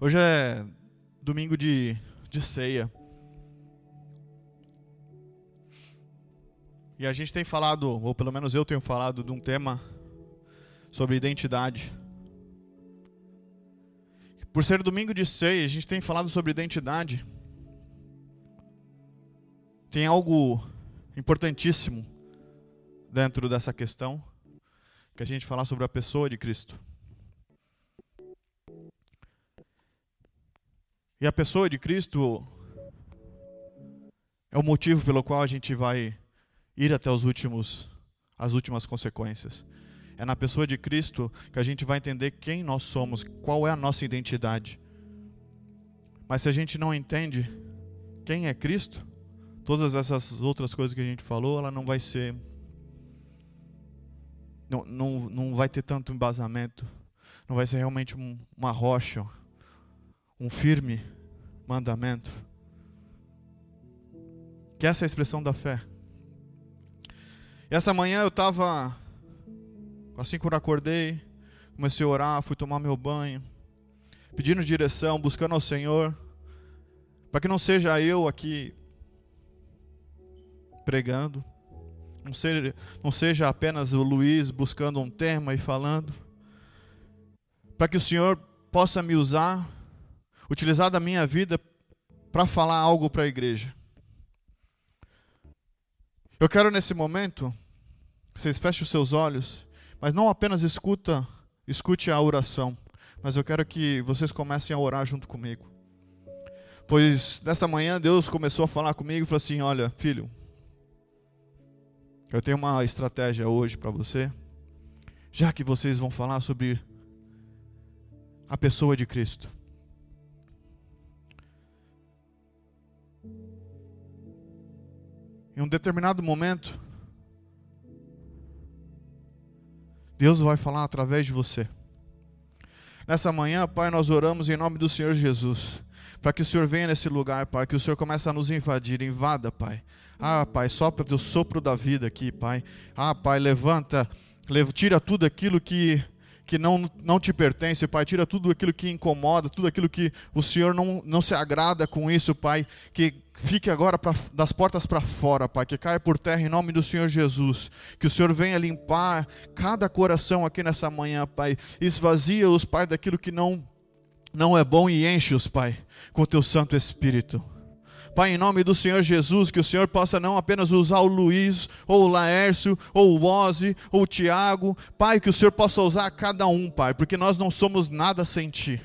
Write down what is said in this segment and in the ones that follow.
Hoje é domingo de, de ceia. E a gente tem falado, ou pelo menos eu tenho falado, de um tema sobre identidade. Por ser domingo de ceia, a gente tem falado sobre identidade. Tem algo importantíssimo dentro dessa questão, que a gente falar sobre a pessoa de Cristo. E a pessoa de Cristo é o motivo pelo qual a gente vai ir até os últimos as últimas consequências. É na pessoa de Cristo que a gente vai entender quem nós somos, qual é a nossa identidade. Mas se a gente não entende quem é Cristo, todas essas outras coisas que a gente falou, ela não vai ser não, não, não vai ter tanto embasamento, não vai ser realmente um, uma rocha, um firme mandamento. Que essa é a expressão da fé. E essa manhã eu estava, assim que eu acordei, comecei a orar, fui tomar meu banho, pedindo direção, buscando ao Senhor, para que não seja eu aqui pregando, não seja, não seja apenas o Luiz buscando um tema e falando, para que o Senhor possa me usar, utilizar da minha vida para falar algo para a igreja. Eu quero nesse momento que vocês fechem os seus olhos, mas não apenas escuta, escute a oração, mas eu quero que vocês comecem a orar junto comigo. Pois nessa manhã Deus começou a falar comigo e falou assim: Olha, filho, eu tenho uma estratégia hoje para você. Já que vocês vão falar sobre a pessoa de Cristo. Em um determinado momento, Deus vai falar através de você. Nessa manhã, Pai, nós oramos em nome do Senhor Jesus, para que o Senhor venha nesse lugar, Pai, que o Senhor comece a nos invadir, invada, Pai ah, Pai, sopra o sopro da vida aqui, Pai. Ah, Pai, levanta, tira tudo aquilo que que não, não te pertence, Pai. Tira tudo aquilo que incomoda, tudo aquilo que o Senhor não, não se agrada com isso, Pai. Que fique agora pra, das portas para fora, Pai. Que caia por terra em nome do Senhor Jesus. Que o Senhor venha limpar cada coração aqui nessa manhã, Pai. Esvazia-os, Pai, daquilo que não, não é bom e enche-os, Pai, com o teu Santo Espírito. Pai, em nome do Senhor Jesus, que o Senhor possa não apenas usar o Luiz, ou o Laércio, ou o Ozzy, ou o Tiago, Pai, que o Senhor possa usar cada um, Pai, porque nós não somos nada sem Ti.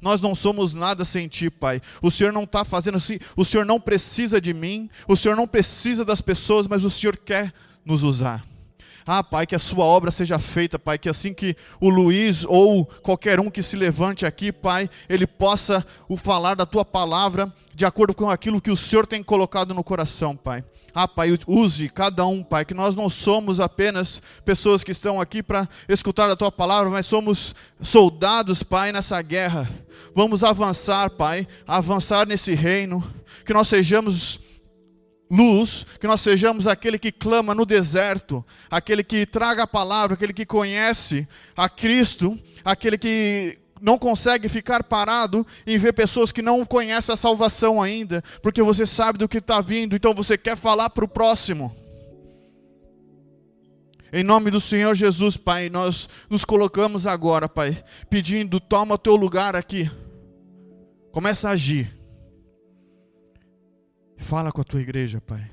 Nós não somos nada sem Ti, Pai. O Senhor não está fazendo assim, o Senhor não precisa de mim, o Senhor não precisa das pessoas, mas o Senhor quer nos usar. Ah, Pai, que a sua obra seja feita, Pai, que assim que o Luiz ou qualquer um que se levante aqui, Pai, ele possa o falar da tua palavra de acordo com aquilo que o Senhor tem colocado no coração, Pai. Ah, Pai, use cada um, Pai, que nós não somos apenas pessoas que estão aqui para escutar a Tua palavra, mas somos soldados, Pai, nessa guerra. Vamos avançar, Pai, avançar nesse reino, que nós sejamos luz, que nós sejamos aquele que clama no deserto, aquele que traga a palavra, aquele que conhece a Cristo, aquele que não consegue ficar parado e ver pessoas que não conhecem a salvação ainda, porque você sabe do que está vindo, então você quer falar para o próximo. Em nome do Senhor Jesus, Pai, nós nos colocamos agora, Pai, pedindo, toma o teu lugar aqui. Começa a agir. Fala com a tua igreja, Pai,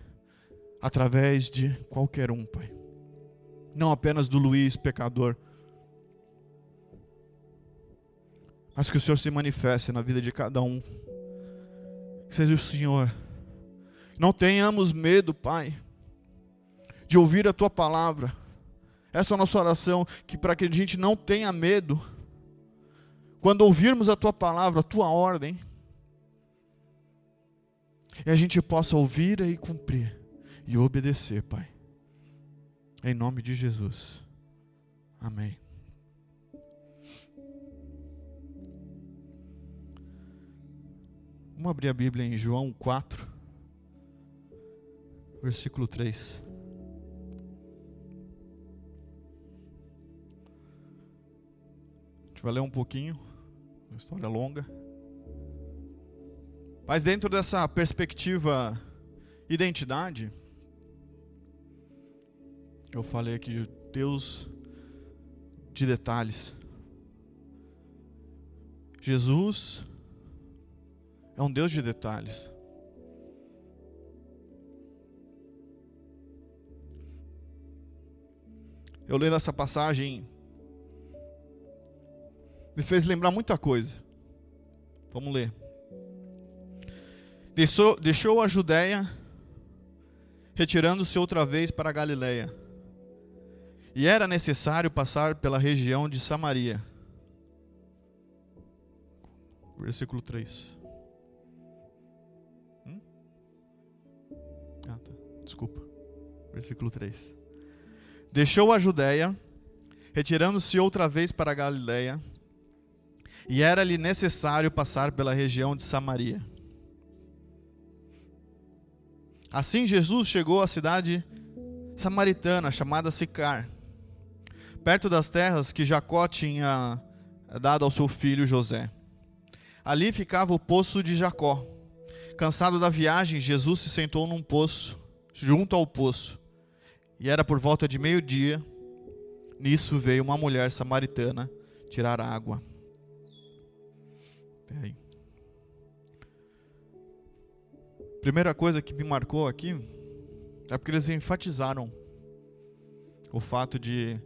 através de qualquer um, Pai. Não apenas do Luiz, pecador, mas que o Senhor se manifeste na vida de cada um. Que seja o Senhor. Não tenhamos medo, Pai, de ouvir a tua palavra. Essa é a nossa oração, que para que a gente não tenha medo, quando ouvirmos a tua palavra, a tua ordem, e a gente possa ouvir e cumprir e obedecer, Pai. Em nome de Jesus. Amém. Vamos abrir a Bíblia em João 4, versículo 3. A gente vai ler um pouquinho, uma história longa. Mas dentro dessa perspectiva identidade, eu falei aqui Deus de detalhes. Jesus é um Deus de detalhes. Eu lendo essa passagem me fez lembrar muita coisa. Vamos ler. Deixou, deixou a Judéia, retirando-se outra vez para a Galiléia. E era necessário passar pela região de Samaria. Versículo 3. Hum? Ah, tá. Desculpa. Versículo 3. Deixou a Judéia, retirando-se outra vez para a Galiléia, e era-lhe necessário passar pela região de Samaria. Assim Jesus chegou à cidade samaritana chamada Sicar, perto das terras que Jacó tinha dado ao seu filho José. Ali ficava o poço de Jacó. Cansado da viagem, Jesus se sentou num poço, junto ao poço. E era por volta de meio-dia. Nisso veio uma mulher samaritana tirar água. Peraí. Primeira coisa que me marcou aqui é porque eles enfatizaram o fato de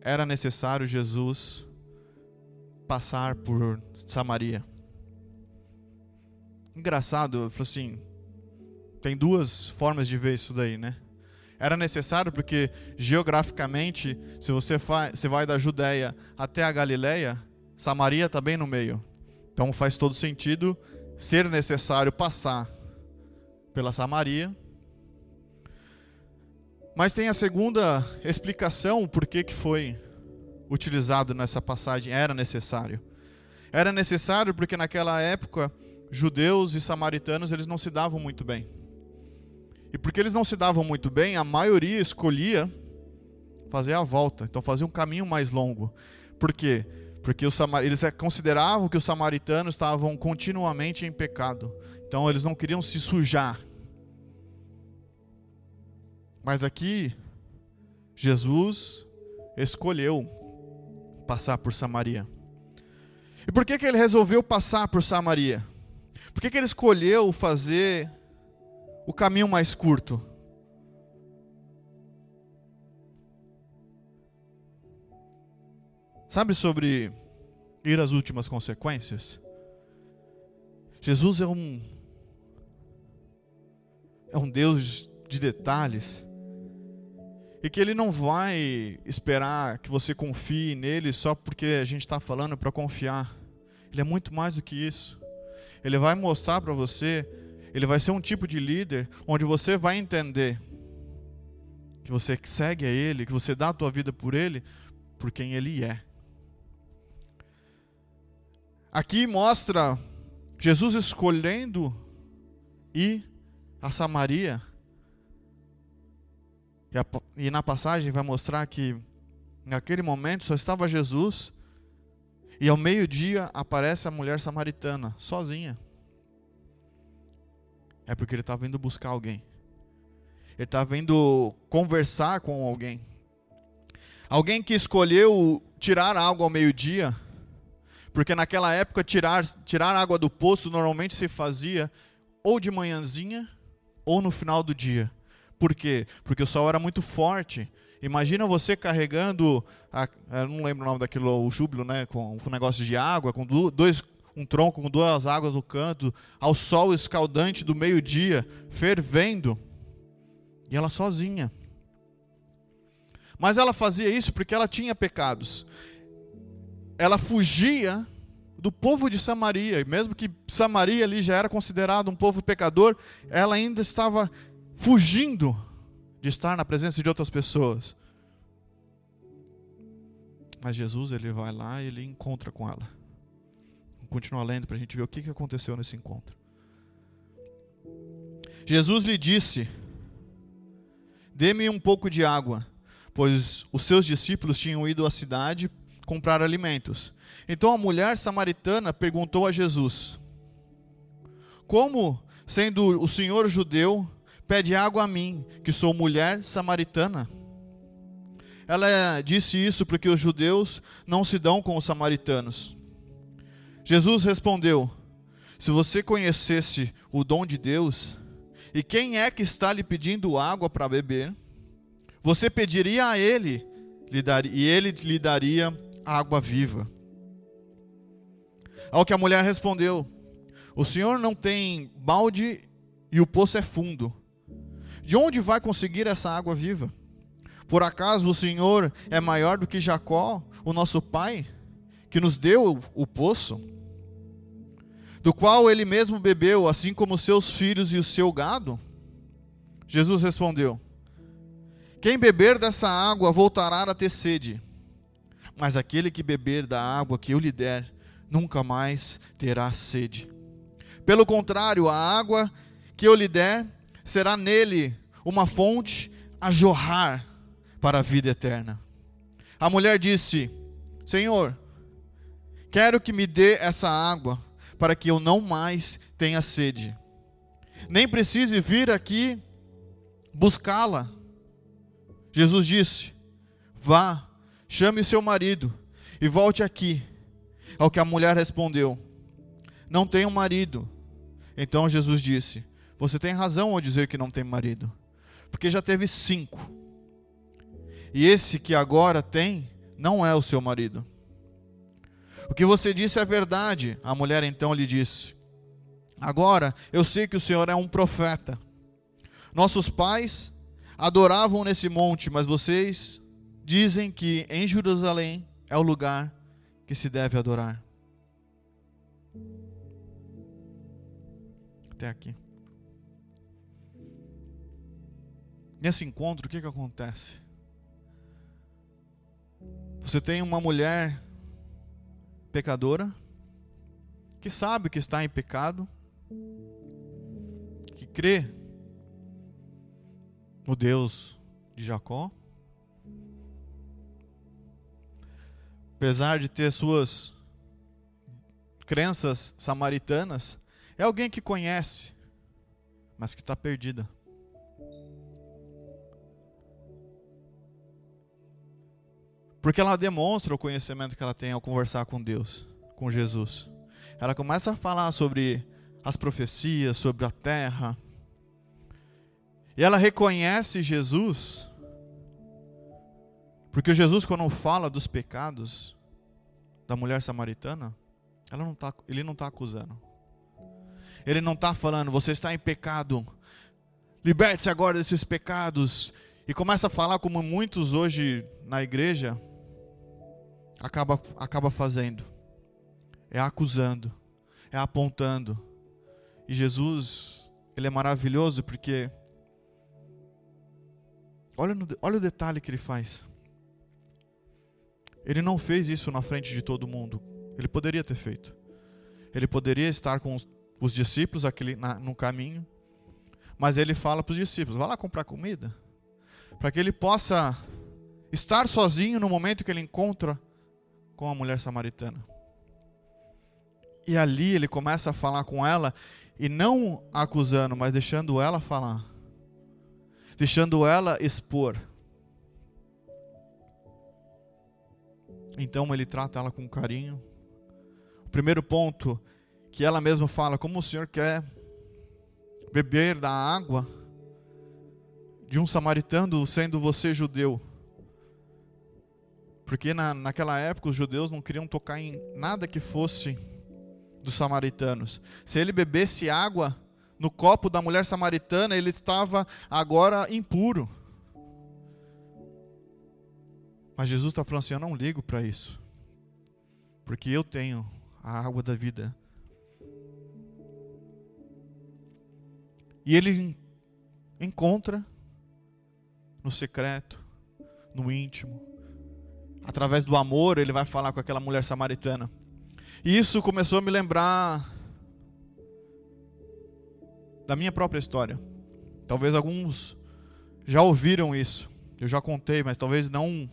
era necessário Jesus passar por Samaria. Engraçado, assim, tem duas formas de ver isso daí, né? Era necessário porque geograficamente, se você, você vai da Judéia até a Galileia, Samaria está bem no meio. Então faz todo sentido ser necessário passar pela Samaria. Mas tem a segunda explicação por que, que foi utilizado nessa passagem, era necessário. Era necessário porque naquela época judeus e samaritanos eles não se davam muito bem. E porque eles não se davam muito bem, a maioria escolhia fazer a volta, então fazia um caminho mais longo. Por quê? Porque os eles consideravam que os samaritanos estavam continuamente em pecado. Então eles não queriam se sujar. Mas aqui, Jesus escolheu passar por Samaria. E por que, que ele resolveu passar por Samaria? Por que, que ele escolheu fazer o caminho mais curto? Sabe sobre ir às últimas consequências? Jesus é um é um Deus de detalhes e que ele não vai esperar que você confie nele só porque a gente está falando para confiar. Ele é muito mais do que isso. Ele vai mostrar para você, ele vai ser um tipo de líder onde você vai entender que você segue a ele, que você dá a tua vida por ele, por quem ele é. Aqui mostra Jesus escolhendo ir a Samaria e, a, e na passagem vai mostrar que naquele momento só estava Jesus e ao meio-dia aparece a mulher samaritana, sozinha. É porque ele estava indo buscar alguém. Ele estava indo conversar com alguém. Alguém que escolheu tirar algo ao meio-dia, porque naquela época tirar, tirar água do poço normalmente se fazia ou de manhãzinha ou no final do dia. Por quê? Porque o sol era muito forte. Imagina você carregando, a, eu não lembro o nome daquilo, o júbilo, né, com, com negócio de água, com dois, um tronco com duas águas no canto, ao sol escaldante do meio-dia, fervendo, e ela sozinha. Mas ela fazia isso porque ela tinha pecados. Ela fugia do povo de Samaria, e mesmo que Samaria ali já era considerado um povo pecador, ela ainda estava fugindo de estar na presença de outras pessoas. Mas Jesus, ele vai lá e ele encontra com ela. Continua lendo para a gente ver o que aconteceu nesse encontro. Jesus lhe disse: Dê-me um pouco de água, pois os seus discípulos tinham ido à cidade comprar alimentos. Então a mulher samaritana perguntou a Jesus: Como, sendo o Senhor judeu, pede água a mim, que sou mulher samaritana? Ela disse isso porque os judeus não se dão com os samaritanos. Jesus respondeu: Se você conhecesse o dom de Deus, e quem é que está lhe pedindo água para beber, você pediria a ele, e ele lhe daria água viva. Ao que a mulher respondeu: O senhor não tem balde e o poço é fundo. De onde vai conseguir essa água viva? Por acaso o Senhor é maior do que Jacó, o nosso pai, que nos deu o poço, do qual ele mesmo bebeu, assim como seus filhos e o seu gado? Jesus respondeu: Quem beber dessa água voltará a ter sede, mas aquele que beber da água que eu lhe der, nunca mais terá sede. Pelo contrário, a água que eu lhe der será nele uma fonte a jorrar para a vida eterna. A mulher disse: Senhor, quero que me dê essa água para que eu não mais tenha sede, nem precise vir aqui buscá-la. Jesus disse: Vá, chame seu marido e volte aqui. Ao que a mulher respondeu: Não tenho marido. Então Jesus disse: Você tem razão ao dizer que não tem marido, porque já teve cinco e esse que agora tem não é o seu marido. O que você disse é verdade. A mulher então lhe disse: Agora eu sei que o Senhor é um profeta. Nossos pais adoravam nesse monte, mas vocês dizem que em Jerusalém é o lugar que se deve adorar. Até aqui. Nesse encontro, o que, que acontece? Você tem uma mulher pecadora, que sabe que está em pecado, que crê no Deus de Jacó, apesar de ter suas crenças samaritanas, é alguém que conhece, mas que está perdida. Porque ela demonstra o conhecimento que ela tem ao conversar com Deus, com Jesus. Ela começa a falar sobre as profecias, sobre a terra. E ela reconhece Jesus. Porque Jesus, quando fala dos pecados da mulher samaritana, ela não tá, ele não está acusando. Ele não está falando, você está em pecado, liberte-se agora desses pecados. E começa a falar como muitos hoje na igreja acaba, acaba fazendo? É acusando, é apontando. E Jesus, ele é maravilhoso porque olha, no, olha o detalhe que ele faz. Ele não fez isso na frente de todo mundo. Ele poderia ter feito. Ele poderia estar com os, os discípulos aquele, na, no caminho. Mas ele fala para os discípulos: vá lá comprar comida. Para que ele possa estar sozinho no momento que ele encontra com a mulher samaritana. E ali ele começa a falar com ela, e não acusando, mas deixando ela falar, deixando ela expor. Então ele trata ela com carinho. O primeiro ponto que ela mesma fala: como o Senhor quer beber da água de um samaritano, sendo você judeu? Porque na, naquela época os judeus não queriam tocar em nada que fosse dos samaritanos. Se ele bebesse água no copo da mulher samaritana, ele estava agora impuro. Mas Jesus está falando assim: eu não ligo para isso, porque eu tenho a água da vida. E ele encontra no secreto, no íntimo, através do amor, ele vai falar com aquela mulher samaritana. E isso começou a me lembrar da minha própria história. Talvez alguns já ouviram isso. Eu já contei, mas talvez não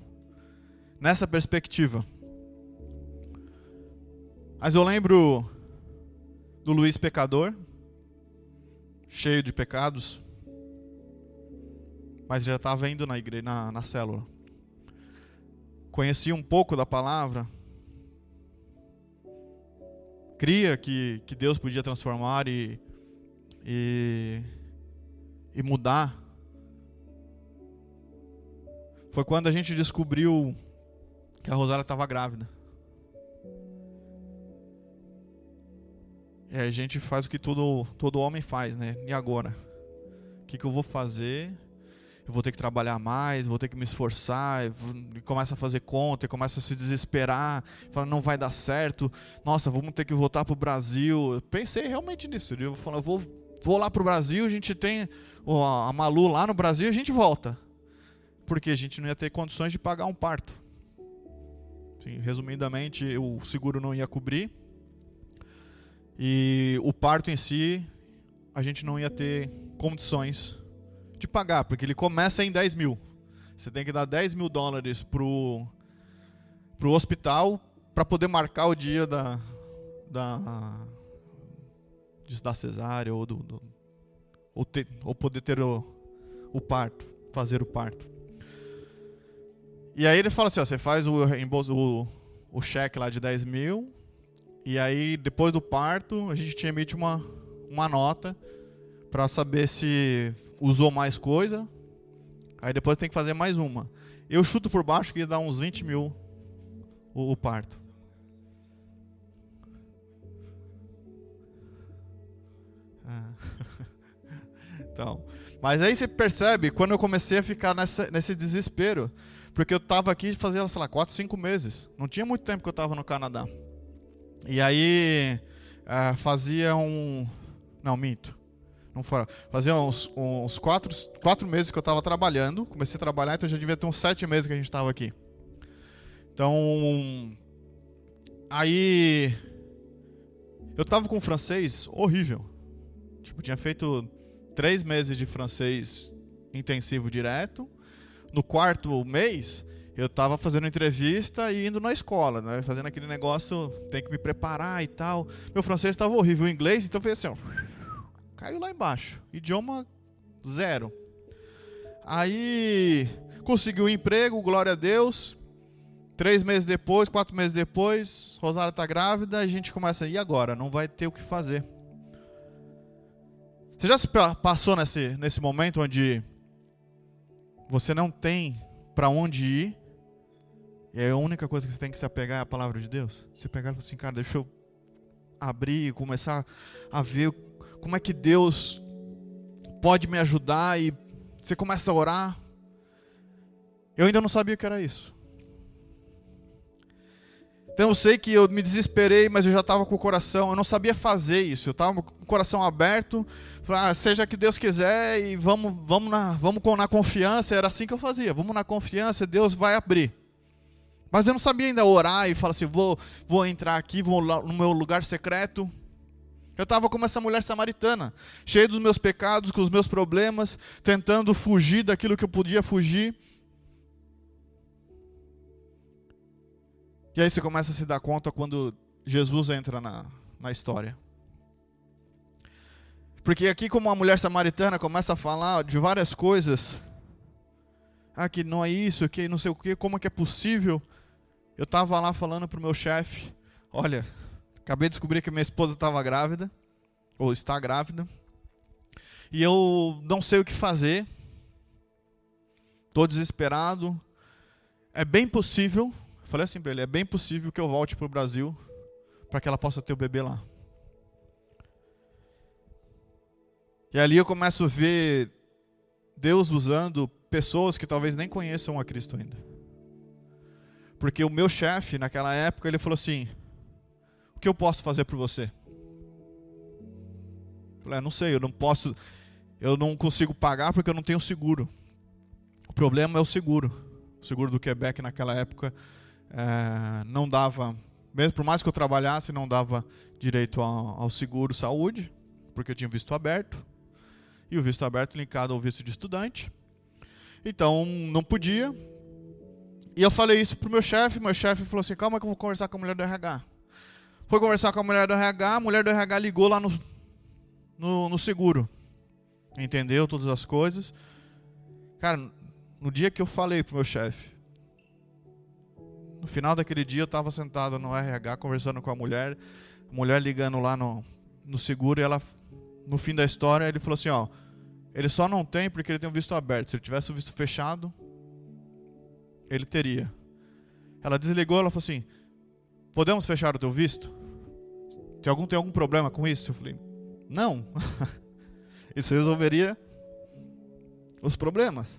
nessa perspectiva. Mas eu lembro do Luiz Pecador. cheio de pecados, mas já estava indo na igreja, na, na célula. Conhecia um pouco da palavra, cria que, que Deus podia transformar e, e, e mudar. Foi quando a gente descobriu que a Rosária estava grávida. E a gente faz o que todo, todo homem faz, né? E agora? O que, que eu vou fazer? Eu vou ter que trabalhar mais, vou ter que me esforçar, e começa a fazer conta, e começa a se desesperar, fala, não vai dar certo, nossa, vamos ter que voltar para o Brasil. Eu pensei realmente nisso. Eu falei, vou, vou lá para o Brasil, a gente tem a Malu lá no Brasil, a gente volta. Porque a gente não ia ter condições de pagar um parto. Resumidamente, o seguro não ia cobrir. E o parto em si, a gente não ia ter condições pagar, porque ele começa em 10 mil. Você tem que dar 10 mil dólares pro, pro hospital para poder marcar o dia da, da, da cesárea ou, do, do ou, ter, ou poder ter o, o parto, fazer o parto. E aí ele fala assim, ó, você faz o, o, o cheque lá de 10 mil, e aí, depois do parto, a gente emite uma, uma nota para saber se usou mais coisa. Aí depois tem que fazer mais uma. Eu chuto por baixo que ia dar uns 20 mil o, o parto. É. então, mas aí você percebe quando eu comecei a ficar nessa, nesse desespero, porque eu estava aqui fazendo, sei lá, 4, 5 meses. Não tinha muito tempo que eu estava no Canadá. E aí uh, fazia um. Não, minto. Não. Fazia uns, uns quatro, quatro meses que eu estava trabalhando. Comecei a trabalhar, então já devia ter uns sete meses que a gente estava aqui. Então. Aí. Eu estava com francês horrível. Tipo, tinha feito três meses de francês intensivo direto. No quarto mês, eu estava fazendo entrevista e indo na escola, né? Fazendo aquele negócio, tem que me preparar e tal. Meu francês estava horrível, o inglês, então fez assim, ó, caiu lá embaixo. Idioma zero. Aí consegui um emprego, glória a Deus. Três meses depois, quatro meses depois, Rosário está grávida, a gente começa, e agora? Não vai ter o que fazer. Você já se passou nesse, nesse momento onde você não tem para onde ir e a única coisa que você tem que se apegar é a palavra de Deus. Você pegar e falar assim, cara, deixa eu abrir e começar a ver como é que Deus pode me ajudar e você começa a orar. Eu ainda não sabia que era isso. Então eu sei que eu me desesperei, mas eu já estava com o coração, eu não sabia fazer isso. Eu estava com o coração aberto, falei, ah, seja que Deus quiser e vamos, vamos na, vamos na confiança. Era assim que eu fazia. Vamos na confiança, Deus vai abrir. Mas eu não sabia ainda orar e falar assim: vou, vou entrar aqui, vou no meu lugar secreto. Eu estava como essa mulher samaritana, cheia dos meus pecados, com os meus problemas, tentando fugir daquilo que eu podia fugir. E aí você começa a se dar conta quando Jesus entra na, na história. Porque aqui, como a mulher samaritana começa a falar de várias coisas, ah, que não é isso, que não sei o que, como é que é possível eu estava lá falando para o meu chefe: Olha, acabei de descobrir que minha esposa estava grávida, ou está grávida, e eu não sei o que fazer, estou desesperado. É bem possível, falei assim para ele: é bem possível que eu volte para o Brasil para que ela possa ter o bebê lá. E ali eu começo a ver Deus usando pessoas que talvez nem conheçam a Cristo ainda. Porque o meu chefe, naquela época, ele falou assim: que eu posso fazer por você? Falei: ah, Não sei, eu não posso, eu não consigo pagar porque eu não tenho seguro. O problema é o seguro. O seguro do Quebec naquela época é, não dava, mesmo por mais que eu trabalhasse, não dava direito ao, ao seguro saúde, porque eu tinha visto aberto. E o visto aberto linkado ao visto de estudante. Então não podia, e eu falei isso pro meu chefe, meu chefe falou assim: calma que eu vou conversar com a mulher do RH. Foi conversar com a mulher do RH, a mulher do RH ligou lá no, no, no seguro. entendeu todas as coisas. Cara, no dia que eu falei pro meu chefe, no final daquele dia eu estava sentado no RH conversando com a mulher, a mulher ligando lá no, no seguro e ela, no fim da história, ele falou assim, ó, ele só não tem porque ele tem um visto aberto. Se ele tivesse o visto fechado, ele teria. Ela desligou, ela falou assim: Podemos fechar o teu visto? Tem algum, tem algum problema com isso? Eu falei: Não. isso resolveria os problemas.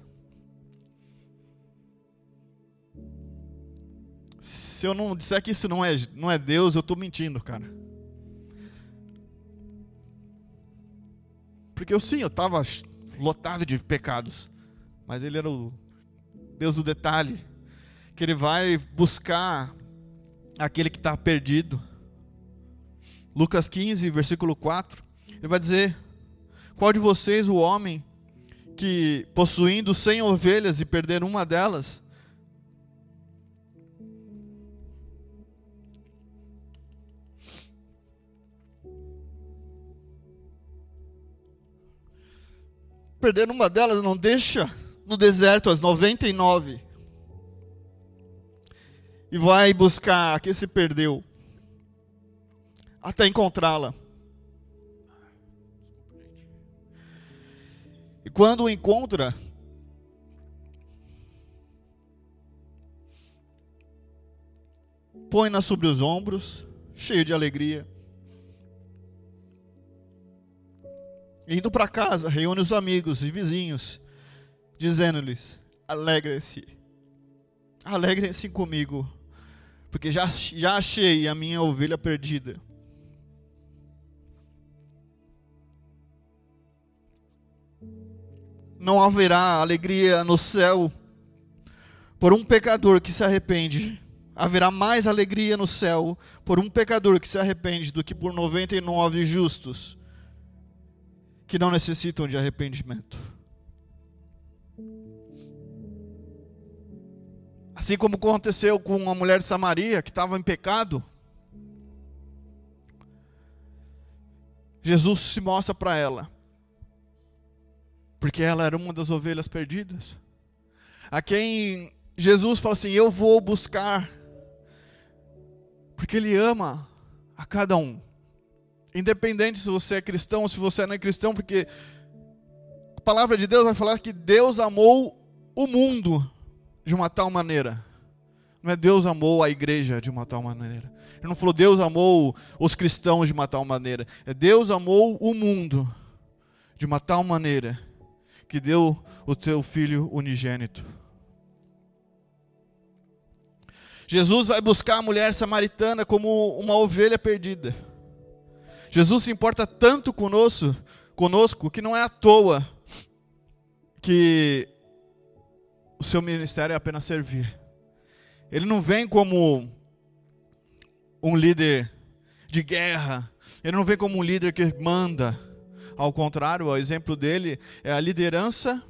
Se eu não disser que isso não é, não é Deus, eu estou mentindo, cara. Porque eu sim, eu estava lotado de pecados. Mas ele era o Deus do detalhe. Que ele vai buscar aquele que está perdido. Lucas 15, versículo 4. Ele vai dizer: Qual de vocês, o homem, que possuindo cem ovelhas e perder uma delas, perder uma delas, não deixa no deserto as 99 e vai buscar a que se perdeu até encontrá-la. E quando o encontra, põe-na sobre os ombros, cheio de alegria. Indo para casa, reúne os amigos e vizinhos, dizendo-lhes: Alegrem-se, alegrem-se comigo, porque já, já achei a minha ovelha perdida. Não haverá alegria no céu por um pecador que se arrepende. Haverá mais alegria no céu por um pecador que se arrepende do que por 99 justos que não necessitam de arrependimento. Assim como aconteceu com uma mulher de Samaria que estava em pecado, Jesus se mostra para ela, porque ela era uma das ovelhas perdidas, a quem Jesus fala assim: Eu vou buscar, porque Ele ama a cada um. Independente se você é cristão ou se você não é cristão, porque a palavra de Deus vai falar que Deus amou o mundo de uma tal maneira. Não é Deus amou a igreja de uma tal maneira. Ele não falou Deus amou os cristãos de uma tal maneira. É Deus amou o mundo de uma tal maneira que deu o teu filho unigênito. Jesus vai buscar a mulher samaritana como uma ovelha perdida. Jesus se importa tanto conosco, conosco que não é à toa que o seu ministério é apenas servir. Ele não vem como um líder de guerra, ele não vem como um líder que manda. Ao contrário, o exemplo dele é a liderança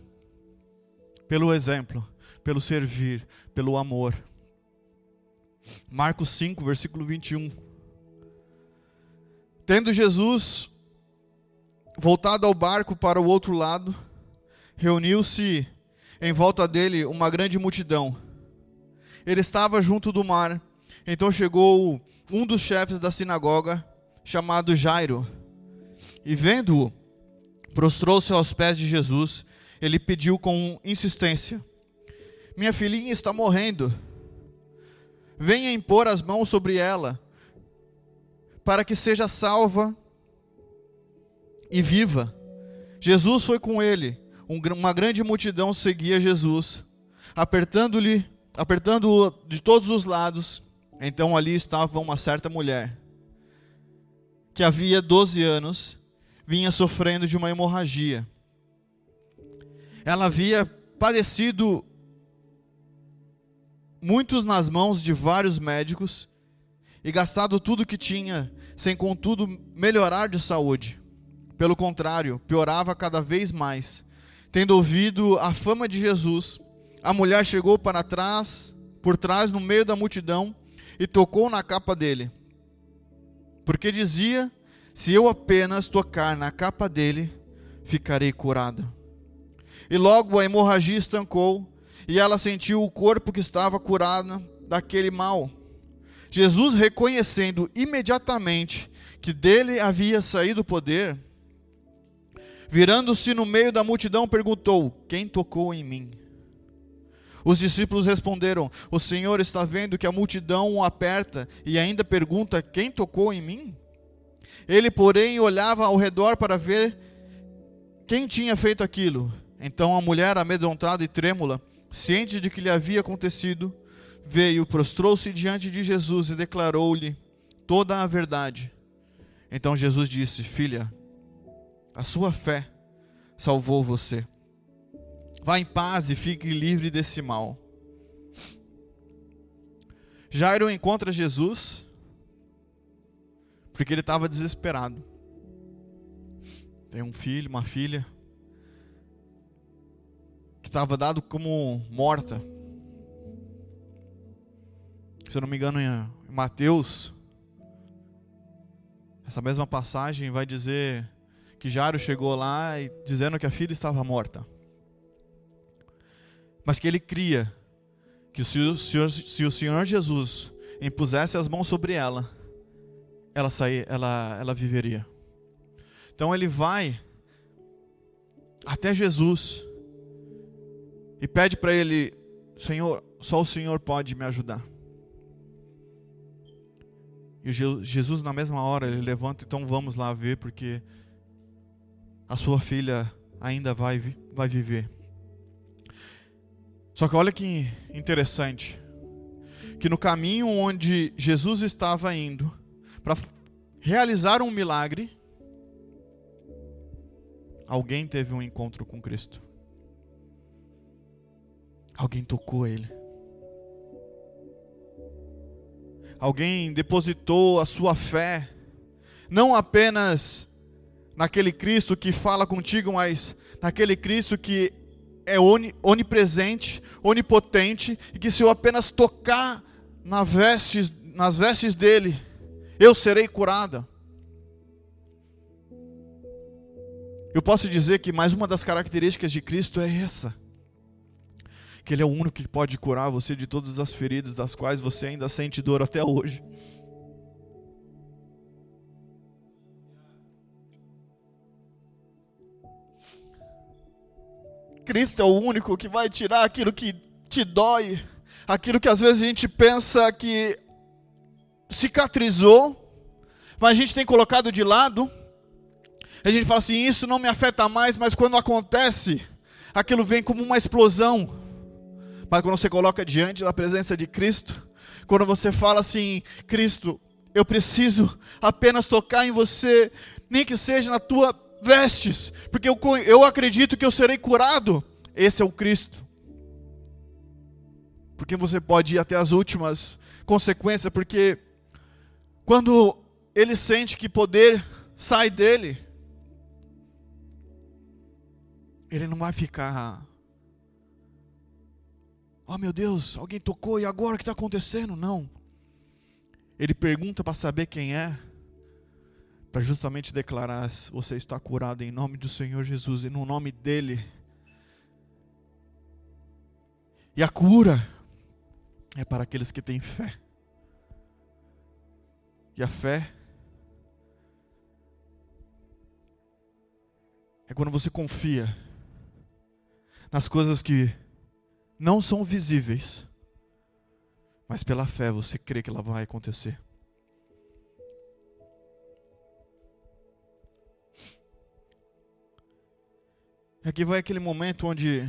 pelo exemplo, pelo servir, pelo amor. Marcos 5, versículo 21. Tendo Jesus voltado ao barco para o outro lado, reuniu-se em volta dele uma grande multidão. Ele estava junto do mar. Então chegou um dos chefes da sinagoga, chamado Jairo, e vendo-o, prostrou-se aos pés de Jesus. Ele pediu com insistência: Minha filhinha está morrendo. Venha impor as mãos sobre ela para que seja salva e viva. Jesus foi com ele. uma grande multidão seguia Jesus, apertando-lhe, apertando-o de todos os lados. Então ali estava uma certa mulher, que havia 12 anos, vinha sofrendo de uma hemorragia. Ela havia padecido muitos nas mãos de vários médicos e gastado tudo que tinha, sem contudo melhorar de saúde. Pelo contrário, piorava cada vez mais. Tendo ouvido a fama de Jesus, a mulher chegou para trás, por trás, no meio da multidão, e tocou na capa dele. Porque dizia: Se eu apenas tocar na capa dele, ficarei curada. E logo a hemorragia estancou, e ela sentiu o corpo que estava curado daquele mal. Jesus, reconhecendo imediatamente que dele havia saído o poder, virando-se no meio da multidão, perguntou: Quem tocou em mim? Os discípulos responderam: O Senhor está vendo que a multidão o aperta e ainda pergunta: Quem tocou em mim? Ele, porém, olhava ao redor para ver quem tinha feito aquilo. Então a mulher, amedrontada e trêmula, ciente de que lhe havia acontecido, veio, prostrou-se diante de Jesus e declarou-lhe toda a verdade. Então Jesus disse: Filha, a sua fé salvou você. Vá em paz e fique livre desse mal. Jairo encontra Jesus porque ele estava desesperado. Tem um filho, uma filha que estava dado como morta. Se eu não me engano, em Mateus, essa mesma passagem vai dizer que Jairo chegou lá e dizendo que a filha estava morta mas que ele cria que se o Senhor, se o Senhor Jesus impusesse as mãos sobre ela, ela, sair, ela, ela viveria. Então ele vai até Jesus e pede para ele: Senhor, só o Senhor pode me ajudar. E Jesus, na mesma hora, ele levanta, então vamos lá ver, porque a sua filha ainda vai, vai viver. Só que olha que interessante, que no caminho onde Jesus estava indo para realizar um milagre, alguém teve um encontro com Cristo. Alguém tocou ele. Alguém depositou a sua fé, não apenas naquele Cristo que fala contigo, mas naquele Cristo que é onipresente, onipotente, e que se eu apenas tocar nas vestes, nas vestes dele, eu serei curada. Eu posso dizer que mais uma das características de Cristo é essa: que Ele é o único que pode curar você de todas as feridas das quais você ainda sente dor até hoje. Cristo é o único que vai tirar aquilo que te dói, aquilo que às vezes a gente pensa que cicatrizou, mas a gente tem colocado de lado. A gente fala assim: isso não me afeta mais, mas quando acontece, aquilo vem como uma explosão. Mas quando você coloca diante da presença de Cristo, quando você fala assim: Cristo, eu preciso apenas tocar em você, nem que seja na tua vestes, porque eu, eu acredito que eu serei curado. Esse é o Cristo. Porque você pode ir até as últimas consequências, porque quando ele sente que poder sai dele, ele não vai ficar. Oh meu Deus, alguém tocou e agora o que está acontecendo? Não. Ele pergunta para saber quem é para justamente declarar: você está curado em nome do Senhor Jesus e no nome dEle. E a cura é para aqueles que têm fé. E a fé é quando você confia nas coisas que não são visíveis, mas pela fé você crê que ela vai acontecer. Aqui vai aquele momento onde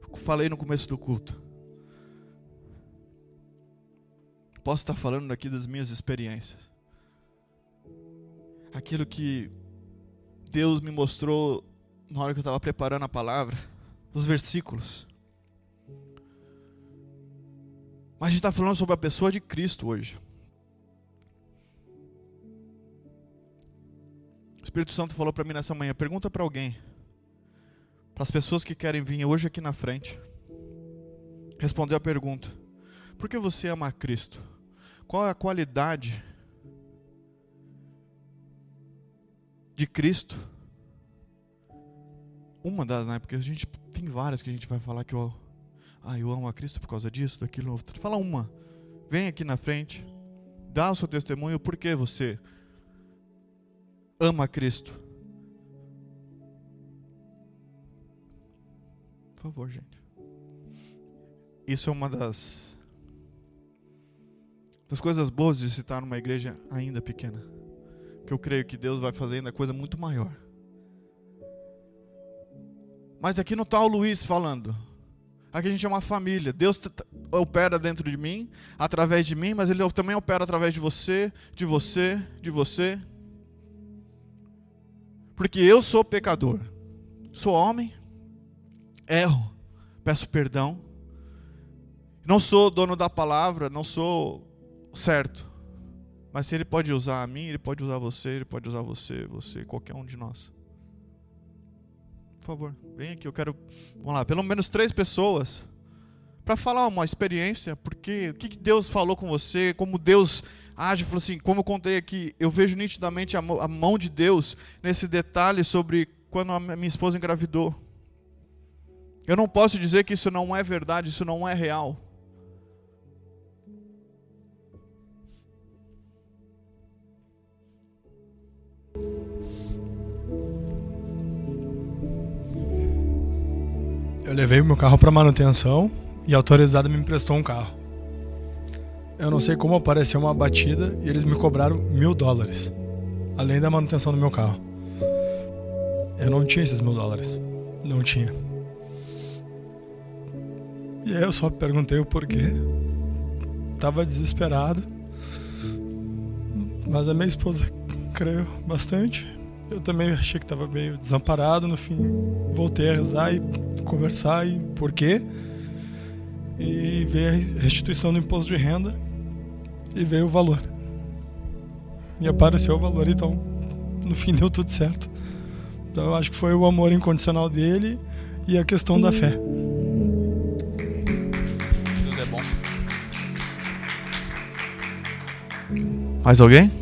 eu falei no começo do culto. Posso estar falando aqui das minhas experiências. Aquilo que Deus me mostrou na hora que eu estava preparando a palavra, os versículos. Mas a gente está falando sobre a pessoa de Cristo hoje. O Espírito Santo falou para mim nessa manhã: pergunta para alguém, para as pessoas que querem vir hoje aqui na frente, responder a pergunta: por que você ama a Cristo? Qual é a qualidade de Cristo uma das, né? Porque a gente tem várias que a gente vai falar que eu, ah, eu amo a Cristo por causa disso, daquilo. Fala uma. Vem aqui na frente, dá o seu testemunho por que você ama a Cristo. Por favor, gente. Isso é uma das das coisas boas de estar numa igreja ainda pequena. Que eu creio que Deus vai fazer ainda coisa muito maior. Mas aqui não está o Luiz falando. Aqui a gente é uma família. Deus opera dentro de mim, através de mim, mas Ele também opera através de você, de você, de você. Porque eu sou pecador. Sou homem, erro, peço perdão. Não sou dono da palavra, não sou certo. Mas se Ele pode usar a mim, Ele pode usar você, Ele pode usar você, você, qualquer um de nós. Por favor, vem aqui, eu quero, vamos lá, pelo menos três pessoas para falar uma experiência, porque o que Deus falou com você, como Deus age, falou assim, como eu contei aqui, eu vejo nitidamente a mão de Deus nesse detalhe sobre quando a minha esposa engravidou. Eu não posso dizer que isso não é verdade, isso não é real. Eu levei meu carro para manutenção e a autorizada me emprestou um carro. Eu não sei como apareceu uma batida e eles me cobraram mil dólares, além da manutenção do meu carro. Eu não tinha esses mil dólares. Não tinha. E aí eu só perguntei o porquê. Tava desesperado. Mas a minha esposa creu bastante eu também achei que estava meio desamparado. No fim, voltei a rezar e conversar e por quê. E ver a restituição do imposto de renda e ver o valor. E apareceu o valor, então no fim deu tudo certo. Então eu acho que foi o amor incondicional dele e a questão da fé. Deus é bom. Mais alguém?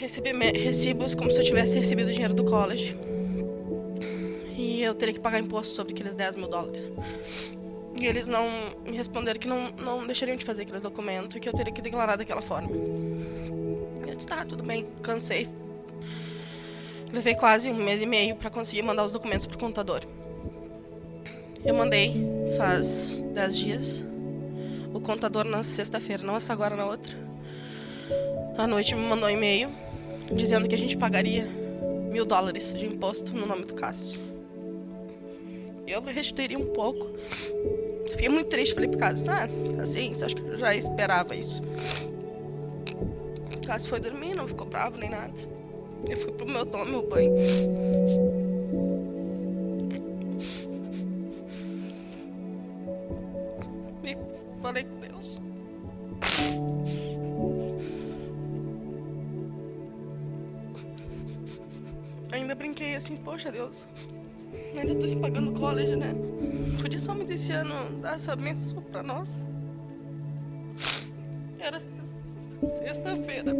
recibos como se eu tivesse recebido dinheiro do college. E eu teria que pagar imposto sobre aqueles 10 mil dólares. E eles não me responderam que não, não deixariam de fazer aquele documento e que eu teria que declarar daquela forma. Eu disse, tá, tudo bem, cansei. Levei quase um mês e meio para conseguir mandar os documentos pro contador. Eu mandei faz 10 dias o contador na sexta-feira, não essa agora, na outra. À noite me mandou um e-mail dizendo que a gente pagaria mil dólares de imposto no nome do Cássio. Eu restituiria um pouco. Fiquei muito triste, falei pro Cássio, ah, assim, acha que eu já esperava isso? O Cássio foi dormir, não ficou bravo nem nada. Eu fui pro meu tomar meu banho. Ainda brinquei assim, poxa Deus, ainda tô te pagando college, né? Podia somente esse ano dar essa bênção pra nós. Era sexta-feira.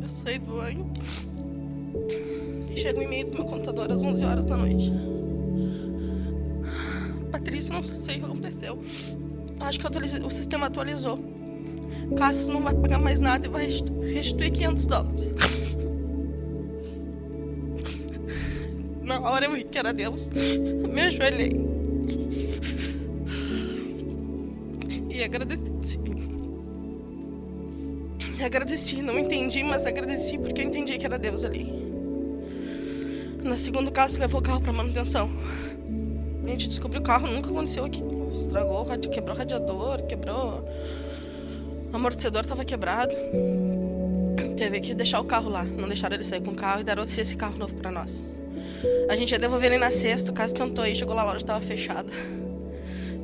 Eu saí do banho e chego um e-mail do meu computador às 11 horas da noite. Patrícia, não sei o que aconteceu. Acho que o sistema atualizou. Cassius não vai pagar mais nada e vai restituir 500 dólares. Na hora eu que era Deus. Me ajoelhei. E agradeci. Agradeci, não entendi, mas agradeci porque eu entendi que era Deus ali. Na segunda casa, levou o carro para manutenção. A gente descobriu o carro, nunca aconteceu aqui. Estragou, quebrou o radiador, quebrou. O amortecedor estava quebrado. Teve que deixar o carro lá. Não deixaram ele sair com o carro e deram esse carro novo para nós. A gente ia devolver ele na sexta, o caso tentou ir, chegou lá, a loja estava fechada.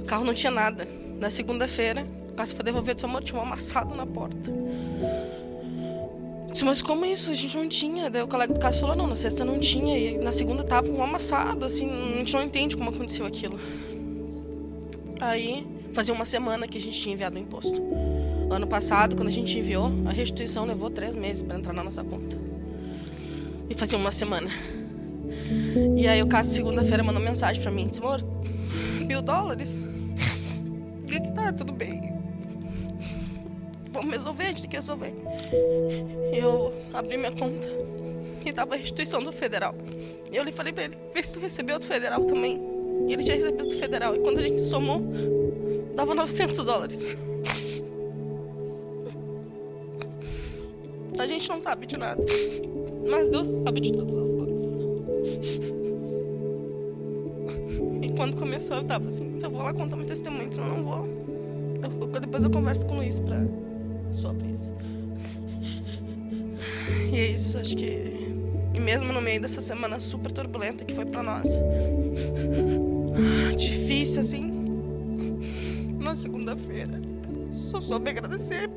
O carro não tinha nada. Na segunda-feira, o caso foi devolvido, disse, amor, tinha um amassado na porta. Disse, mas como isso? A gente não tinha. Daí o colega do caso falou, não, na sexta não tinha. E na segunda tava um amassado, assim, a gente não entende como aconteceu aquilo. Aí, fazia uma semana que a gente tinha enviado o imposto. Ano passado, quando a gente enviou, a restituição levou três meses para entrar na nossa conta. E fazia uma semana. E aí o caso segunda-feira mandou mensagem para mim, disse, amor, mil dólares? Eu disse, tá, tudo bem. Vamos resolver, a gente tem que resolver. Eu abri minha conta e tava a restituição do federal. E eu lhe falei pra ele, vê se tu recebeu do federal também. E ele já recebeu do federal. E quando a gente somou, dava 900 dólares. A gente não sabe de nada. Mas Deus sabe de todas as coisas. E quando começou, eu tava assim, eu vou lá contar meu testemunho, senão eu não vou. Eu, depois eu converso com o Luiz pra, sobre isso. E é isso, acho que. E mesmo no meio dessa semana super turbulenta que foi pra nós. Difícil, assim. Na segunda-feira. Só soube agradecer.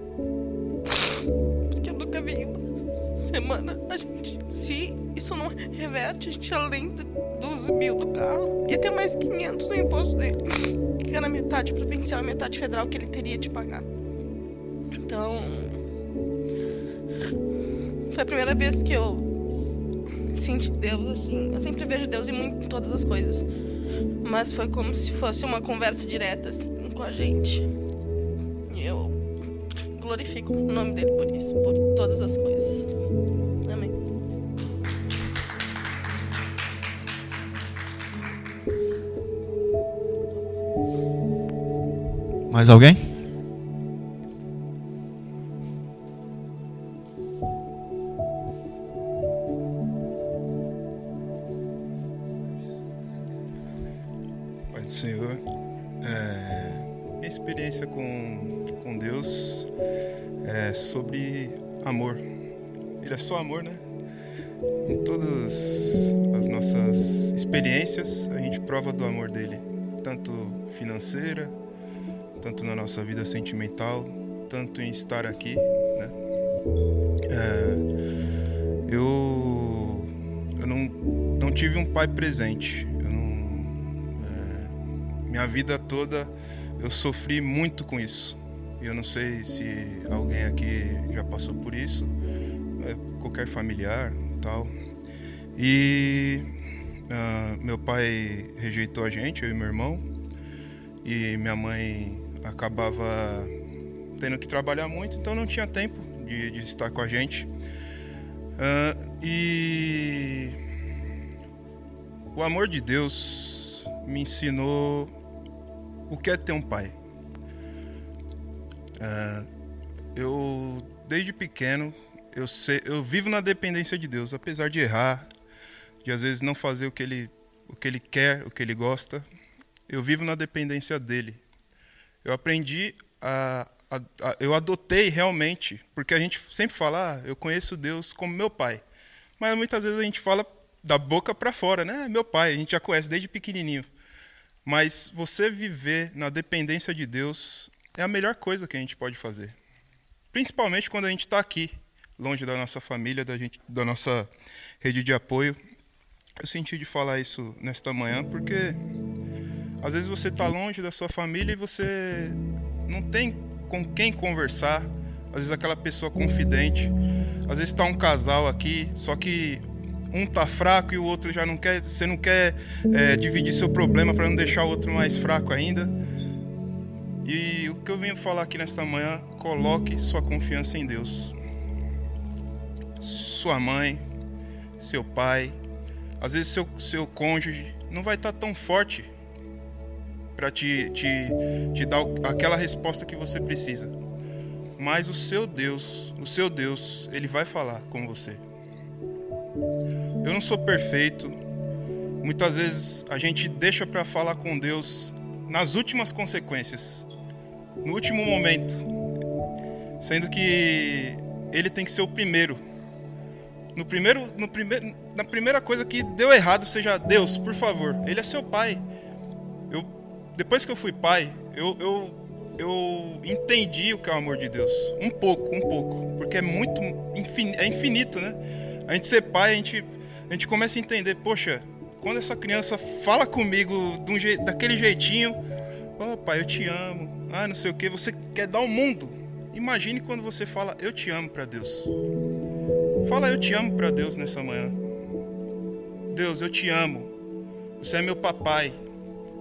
Semana. A gente, se isso não reverte, a gente além 12 mil do carro, ia ter mais 500 no imposto dele. Que era metade provincial e metade federal que ele teria de pagar. Então. Foi a primeira vez que eu senti Deus assim. Eu sempre vejo Deus em, muito, em todas as coisas. Mas foi como se fosse uma conversa direta assim, com a gente. E eu glorifico o nome dele por isso, por todas as coisas. Mais alguém? Tanto em estar aqui, né? É, eu eu não, não tive um pai presente. Não, é, minha vida toda eu sofri muito com isso. Eu não sei se alguém aqui já passou por isso qualquer familiar tal. E uh, meu pai rejeitou a gente, eu e meu irmão, e minha mãe acabava tendo que trabalhar muito, então não tinha tempo de, de estar com a gente. Uh, e o amor de Deus me ensinou o que é ter um pai. Uh, eu, desde pequeno, eu, sei, eu vivo na dependência de Deus, apesar de errar, de às vezes não fazer o que ele, o que ele quer, o que ele gosta. Eu vivo na dependência dele. Eu aprendi a, eu adotei realmente, porque a gente sempre fala, ah, eu conheço Deus como meu pai. Mas muitas vezes a gente fala da boca para fora, né? Meu pai, a gente já conhece desde pequenininho. Mas você viver na dependência de Deus é a melhor coisa que a gente pode fazer. Principalmente quando a gente está aqui longe da nossa família, da, gente, da nossa rede de apoio. Eu senti de falar isso nesta manhã porque às vezes você está longe da sua família e você não tem com quem conversar. Às vezes aquela pessoa confidente. Às vezes está um casal aqui, só que um tá fraco e o outro já não quer. Você não quer é, dividir seu problema para não deixar o outro mais fraco ainda. E o que eu venho falar aqui nesta manhã, coloque sua confiança em Deus sua mãe, seu pai, Às vezes seu, seu cônjuge não vai estar tão forte para te, te, te dar aquela resposta que você precisa. Mas o seu Deus, o seu Deus, ele vai falar com você. Eu não sou perfeito. Muitas vezes a gente deixa para falar com Deus nas últimas consequências, no último momento, sendo que ele tem que ser o primeiro. No primeiro, no primeiro, na primeira coisa que deu errado, seja Deus, por favor. Ele é seu pai. Depois que eu fui pai, eu, eu, eu entendi o que é o amor de Deus. Um pouco, um pouco, porque é muito, é infinito, né? A gente ser pai, a gente, a gente começa a entender, poxa, quando essa criança fala comigo um je, daquele jeitinho, oh pai, eu te amo, ah, não sei o que, você quer dar o mundo. Imagine quando você fala eu te amo para Deus. Fala eu te amo para Deus nessa manhã. Deus, eu te amo. Você é meu papai.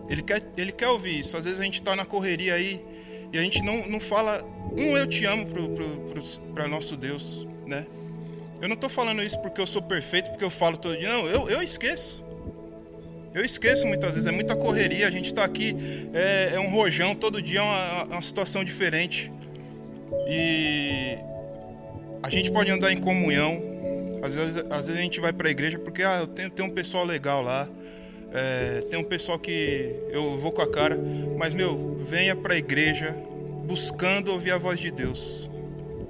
Ele quer, ele quer ouvir isso. Às vezes a gente está na correria aí e a gente não, não fala um eu te amo para nosso Deus, né? Eu não estou falando isso porque eu sou perfeito, porque eu falo todo dia. Não, eu, eu esqueço. Eu esqueço muitas vezes, é muita correria, a gente está aqui, é, é, um rojão, todo dia é uma, uma situação diferente. E a gente pode andar em comunhão. Às vezes, às vezes a gente vai para a igreja porque ah, eu tenho, tenho um pessoal legal lá. É, tem um pessoal que eu vou com a cara. Mas, meu, venha para a igreja buscando ouvir a voz de Deus.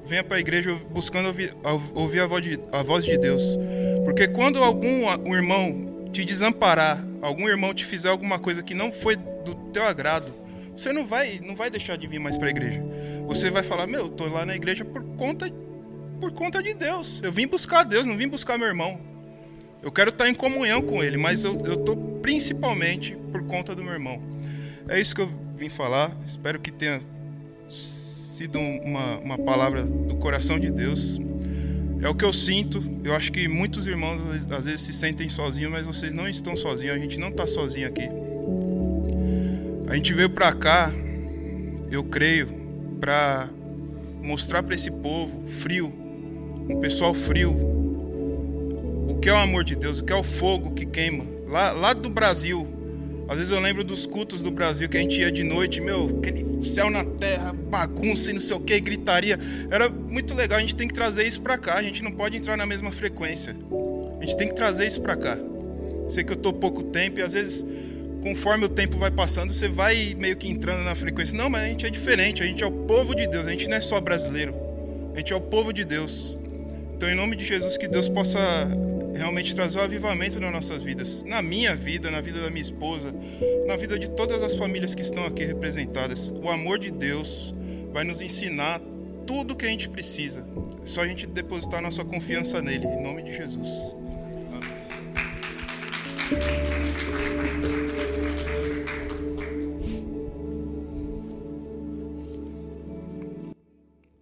Venha para a igreja buscando ouvir, ouvir a, voz de, a voz de Deus. Porque quando algum um irmão te desamparar, algum irmão te fizer alguma coisa que não foi do teu agrado, você não vai, não vai deixar de vir mais para a igreja. Você vai falar: "Meu, tô lá na igreja por conta por conta de Deus. Eu vim buscar Deus, não vim buscar meu irmão. Eu quero estar em comunhão com ele, mas eu, tô principalmente por conta do meu irmão. É isso que eu vim falar. Espero que tenha sido uma, uma palavra do coração de Deus. É o que eu sinto. Eu acho que muitos irmãos às vezes se sentem sozinhos, mas vocês não estão sozinhos. A gente não está sozinho aqui. A gente veio para cá, eu creio, para mostrar para esse povo frio, um pessoal frio, que é o amor de Deus, o que é o fogo que queima. Lá, lá do Brasil, às vezes eu lembro dos cultos do Brasil que a gente ia de noite, meu, aquele céu na terra, bagunça e não sei o que, gritaria. Era muito legal, a gente tem que trazer isso pra cá, a gente não pode entrar na mesma frequência. A gente tem que trazer isso pra cá. Sei que eu tô pouco tempo e às vezes, conforme o tempo vai passando, você vai meio que entrando na frequência. Não, mas a gente é diferente, a gente é o povo de Deus, a gente não é só brasileiro. A gente é o povo de Deus. Então, em nome de Jesus, que Deus possa realmente trazer o avivamento nas nossas vidas, na minha vida, na vida da minha esposa, na vida de todas as famílias que estão aqui representadas. O amor de Deus vai nos ensinar tudo o que a gente precisa. É só a gente depositar nossa confiança nele, em nome de Jesus.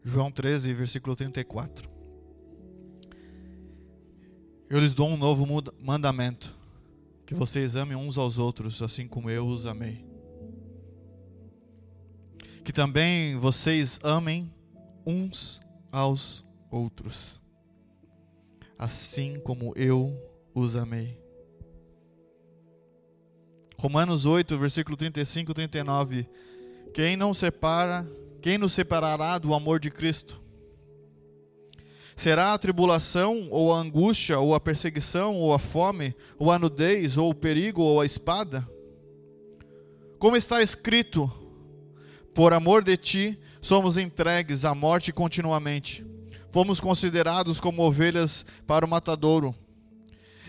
João 13, versículo 34. Eu lhes dou um novo mandamento: que vocês amem uns aos outros, assim como eu os amei. Que também vocês amem uns aos outros, assim como eu os amei. Romanos 8, versículo 35 e 39. Quem não separa, quem nos separará do amor de Cristo? Será a tribulação, ou a angústia, ou a perseguição, ou a fome, ou a nudez, ou o perigo, ou a espada? Como está escrito: Por amor de ti, somos entregues à morte continuamente. Fomos considerados como ovelhas para o matadouro.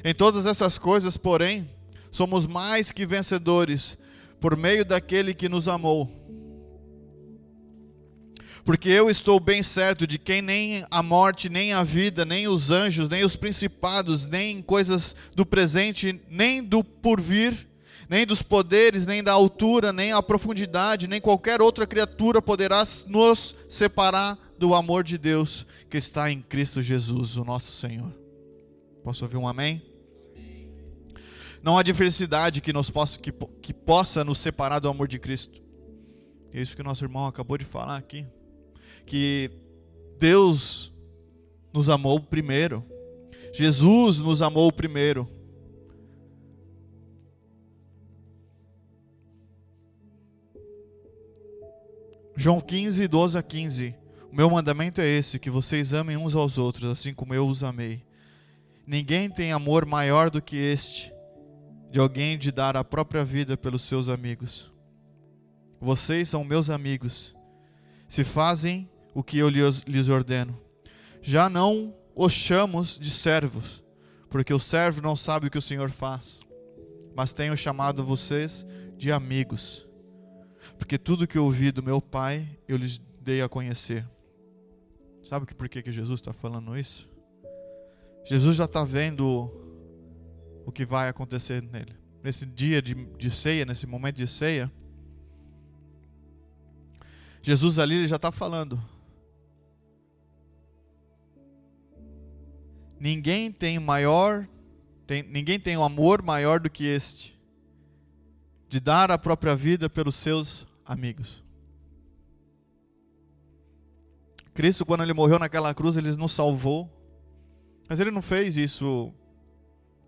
Em todas essas coisas, porém, somos mais que vencedores por meio daquele que nos amou. Porque eu estou bem certo de que nem a morte, nem a vida, nem os anjos, nem os principados, nem coisas do presente, nem do porvir, nem dos poderes, nem da altura, nem a profundidade, nem qualquer outra criatura poderá nos separar do amor de Deus que está em Cristo Jesus, o nosso Senhor. Posso ouvir um amém? Não há diversidade que, nos possa, que, que possa nos separar do amor de Cristo. É isso que nosso irmão acabou de falar aqui que Deus nos amou primeiro. Jesus nos amou primeiro. João 15, 12 a 15. O meu mandamento é esse: que vocês amem uns aos outros, assim como eu os amei. Ninguém tem amor maior do que este, de alguém de dar a própria vida pelos seus amigos. Vocês são meus amigos, se fazem o que eu lhes ordeno. Já não os chamos de servos, porque o servo não sabe o que o Senhor faz, mas tenho chamado vocês de amigos, porque tudo que ouvi do meu Pai eu lhes dei a conhecer. Sabe por que, que Jesus está falando isso? Jesus já está vendo o que vai acontecer nele. Nesse dia de, de ceia, nesse momento de ceia, Jesus ali ele já está falando: Ninguém tem maior, tem, ninguém tem um amor maior do que este, de dar a própria vida pelos seus amigos. Cristo, quando ele morreu naquela cruz, ele nos salvou, mas ele não fez isso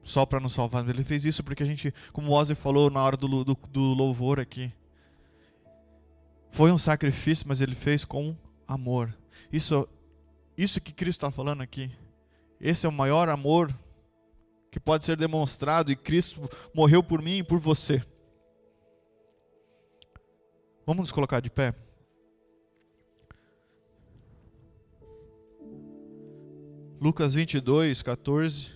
só para nos salvar, ele fez isso porque a gente, como o Ozzy falou na hora do, do, do louvor aqui, foi um sacrifício, mas ele fez com amor. Isso, isso que Cristo está falando aqui esse é o maior amor que pode ser demonstrado e Cristo morreu por mim e por você. Vamos nos colocar de pé? Lucas 22, 14.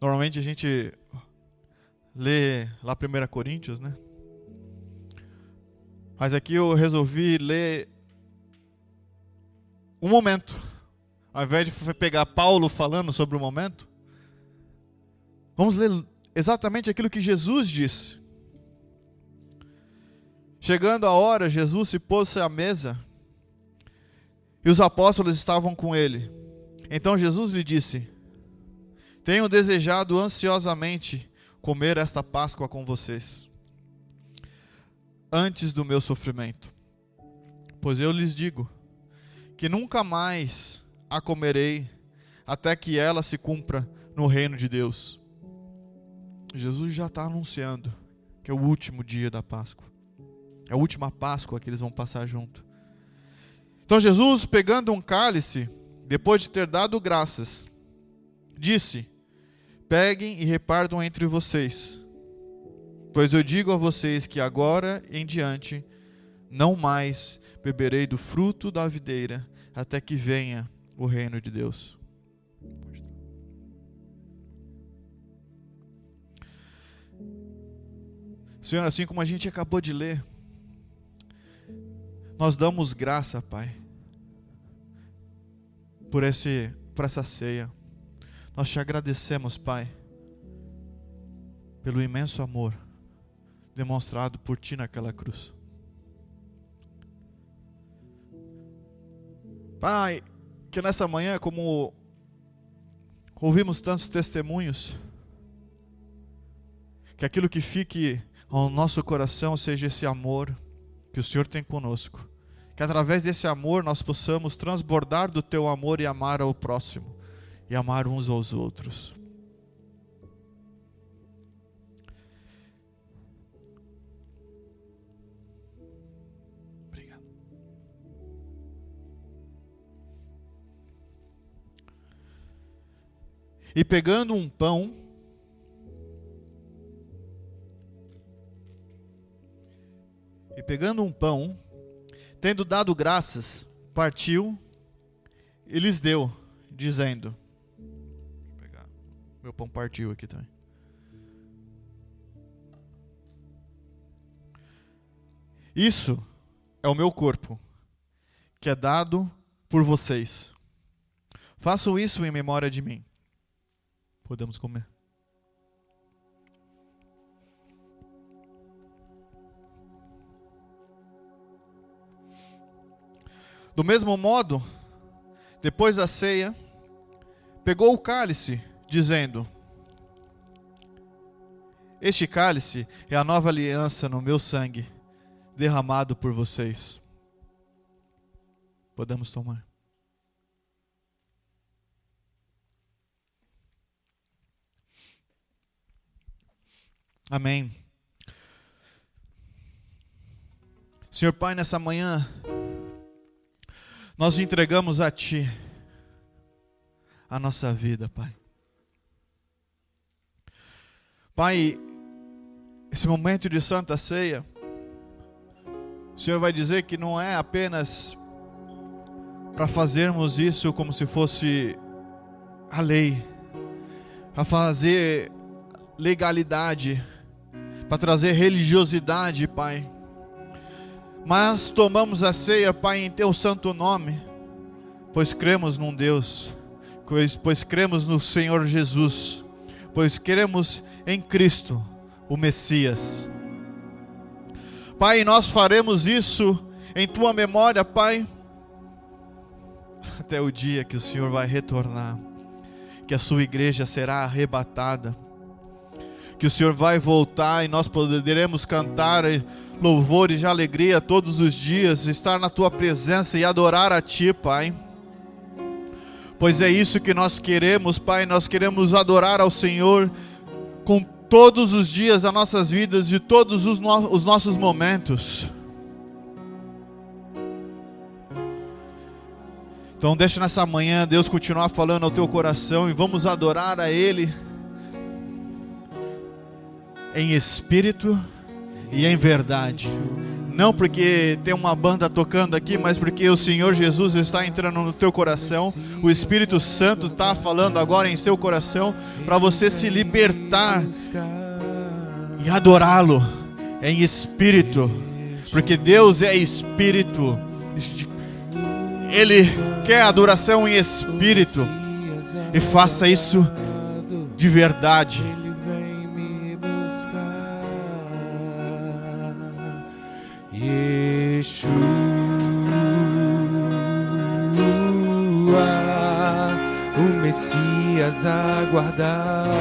Normalmente a gente lê lá 1 Coríntios, né? Mas aqui eu resolvi ler um momento ao invés de pegar Paulo falando sobre o momento, vamos ler exatamente aquilo que Jesus disse. Chegando a hora, Jesus se pôs à mesa e os apóstolos estavam com ele. Então Jesus lhe disse: Tenho desejado ansiosamente comer esta Páscoa com vocês, antes do meu sofrimento. Pois eu lhes digo que nunca mais a comerei, até que ela se cumpra no reino de Deus. Jesus já está anunciando que é o último dia da Páscoa. É a última Páscoa que eles vão passar junto. Então Jesus, pegando um cálice, depois de ter dado graças, disse: Peguem e repartam entre vocês. Pois eu digo a vocês que agora em diante não mais beberei do fruto da videira até que venha o reino de Deus. Senhor, assim como a gente acabou de ler, nós damos graça, Pai, por, esse, por essa ceia. Nós te agradecemos, Pai, pelo imenso amor demonstrado por Ti naquela cruz. Pai, que nessa manhã, como ouvimos tantos testemunhos, que aquilo que fique ao nosso coração seja esse amor que o Senhor tem conosco. Que através desse amor nós possamos transbordar do teu amor e amar ao próximo e amar uns aos outros. E pegando um pão, e pegando um pão, tendo dado graças, partiu e lhes deu, dizendo. Meu pão partiu aqui também. Isso é o meu corpo, que é dado por vocês. Façam isso em memória de mim podemos comer. Do mesmo modo, depois da ceia, pegou o cálice, dizendo: Este cálice é a nova aliança no meu sangue, derramado por vocês. Podemos tomar. Amém. Senhor Pai, nessa manhã, nós entregamos a Ti a nossa vida, Pai. Pai, esse momento de Santa Ceia, o Senhor vai dizer que não é apenas para fazermos isso como se fosse a lei, para fazer legalidade, para trazer religiosidade, Pai. Mas tomamos a ceia, Pai, em Teu santo nome, pois cremos num Deus, pois, pois cremos no Senhor Jesus, pois cremos em Cristo, o Messias. Pai, nós faremos isso em Tua memória, Pai, até o dia que o Senhor vai retornar, que a Sua igreja será arrebatada que o Senhor vai voltar e nós poderemos cantar louvores de alegria todos os dias, estar na tua presença e adorar a ti, Pai. Pois é isso que nós queremos, Pai, nós queremos adorar ao Senhor com todos os dias das nossas vidas e todos os, no os nossos momentos. Então deixa nessa manhã Deus continuar falando ao teu coração e vamos adorar a Ele em espírito e em verdade. Não porque tem uma banda tocando aqui, mas porque o Senhor Jesus está entrando no teu coração, o Espírito Santo está falando agora em seu coração para você se libertar e adorá-lo em espírito, porque Deus é espírito. Ele quer adoração em espírito e faça isso de verdade. Yeshua, o Messias aguardado,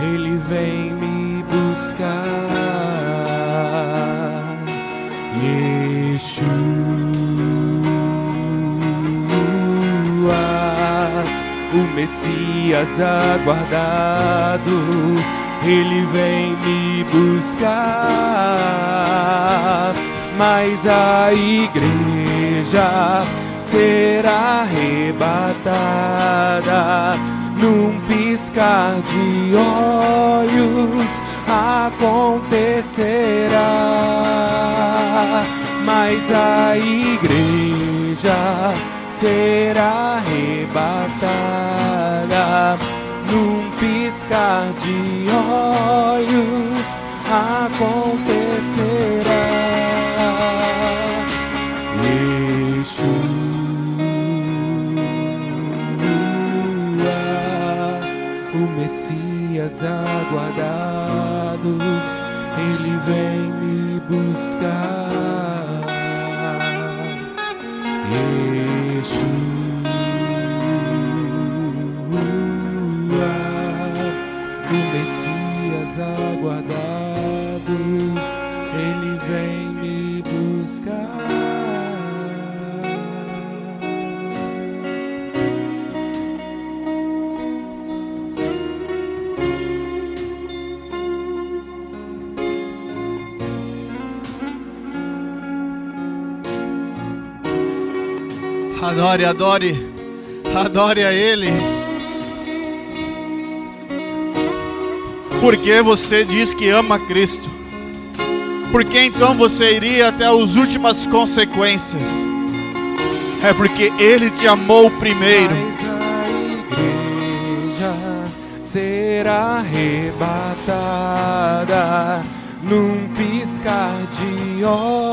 ele vem me buscar. Yeshua, o Messias aguardado ele vem me buscar. Mas a igreja será arrebatada num piscar de olhos acontecerá. Mas a igreja será arrebatada num piscar de olhos acontecerá. Messias aguardado, ele vem me buscar. Yeshua. Messias aguardado, Adore, adore, adore a Ele. Porque você diz que ama Cristo? Porque então você iria até as últimas consequências? É porque Ele te amou primeiro. Mas a igreja será arrebatada num piscar de olhos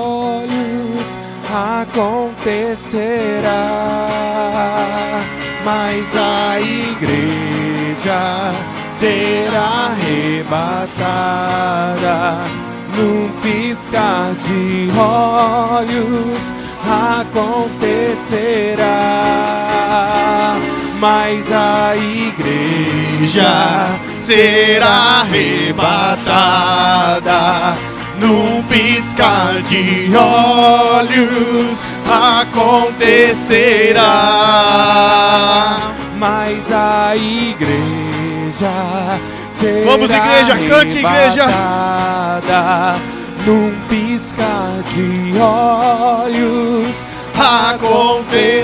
acontecerá. Mas a igreja será arrebatada num piscar de olhos acontecerá. Mas a igreja será arrebatada num piscar de olhos acontecerá. Mas a igreja será Vamos, igreja, cante, igreja. num piscar de olhos acontecerá.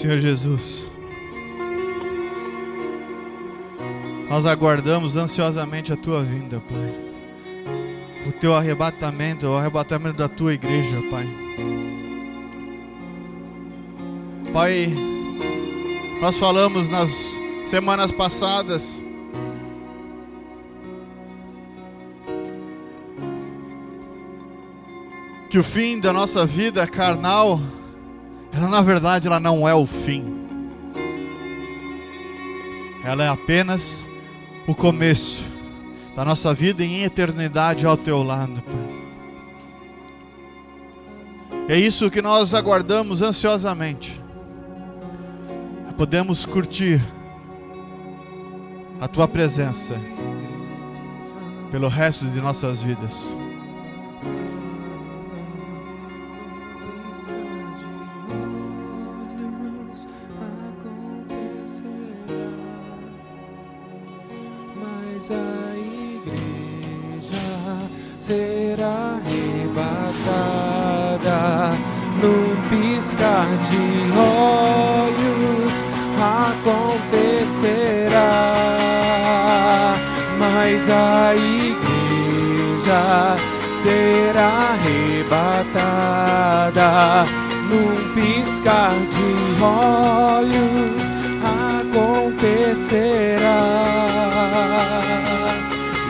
Senhor Jesus, aguardamos ansiosamente a tua vinda, Pai. O teu arrebatamento, o arrebatamento da tua igreja, Pai. Pai, nós falamos nas semanas passadas que o fim da nossa vida carnal ela na verdade ela não é o fim. Ela é apenas o começo da nossa vida em eternidade ao teu lado, Pai. É isso que nós aguardamos ansiosamente. Podemos curtir a tua presença pelo resto de nossas vidas. Arrebatada num piscar de olhos acontecerá.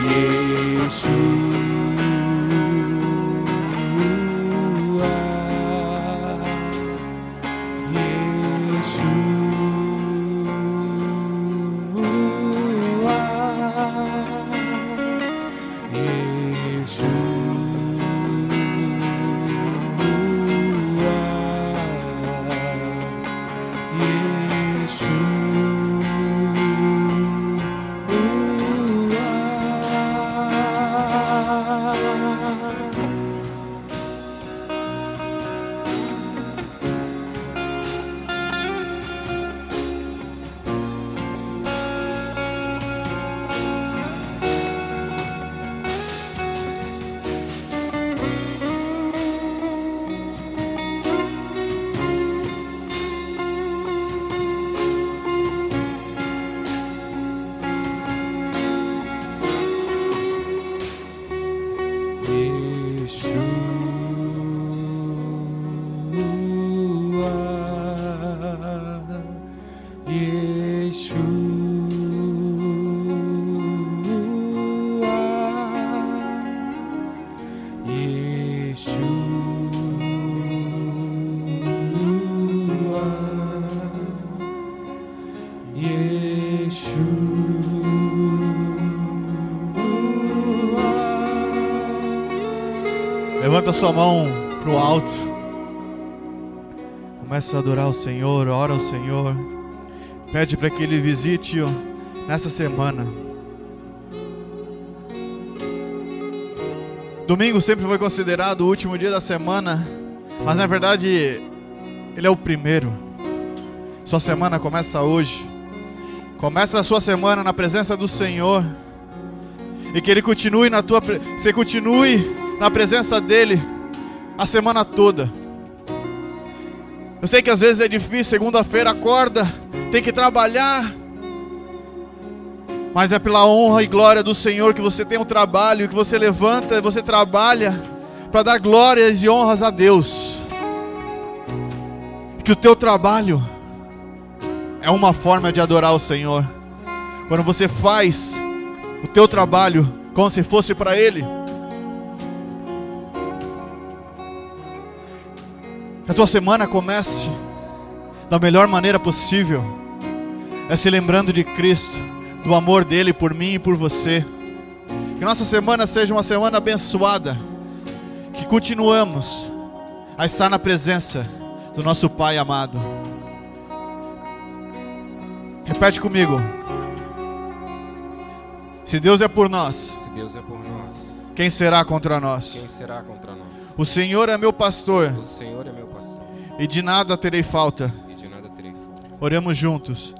Yeshua, A adorar o Senhor, ora ao Senhor. Pede para que Ele visite ó, nessa semana. Domingo sempre foi considerado o último dia da semana, mas na verdade ele é o primeiro. Sua semana começa hoje. Começa a sua semana na presença do Senhor. E que Ele continue na tua, você continue na presença dele a semana toda. Eu sei que às vezes é difícil, segunda-feira acorda, tem que trabalhar. Mas é pela honra e glória do Senhor que você tem um trabalho, que você levanta, você trabalha para dar glórias e honras a Deus. Que o teu trabalho é uma forma de adorar o Senhor. Quando você faz o teu trabalho como se fosse para Ele. A tua semana comece da melhor maneira possível, é se lembrando de Cristo, do amor dele por mim e por você. Que nossa semana seja uma semana abençoada, que continuamos a estar na presença do nosso Pai amado. Repete comigo. Se Deus é por nós, Se Deus é por nós, quem será contra nós? quem será contra nós? O Senhor é meu pastor O Senhor é meu pastor, e de nada terei falta. Oremos juntos.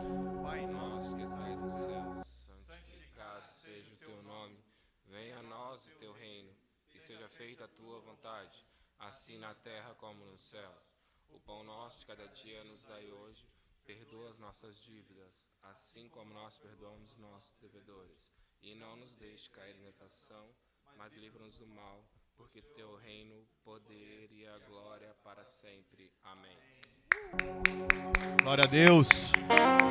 Glória a Deus.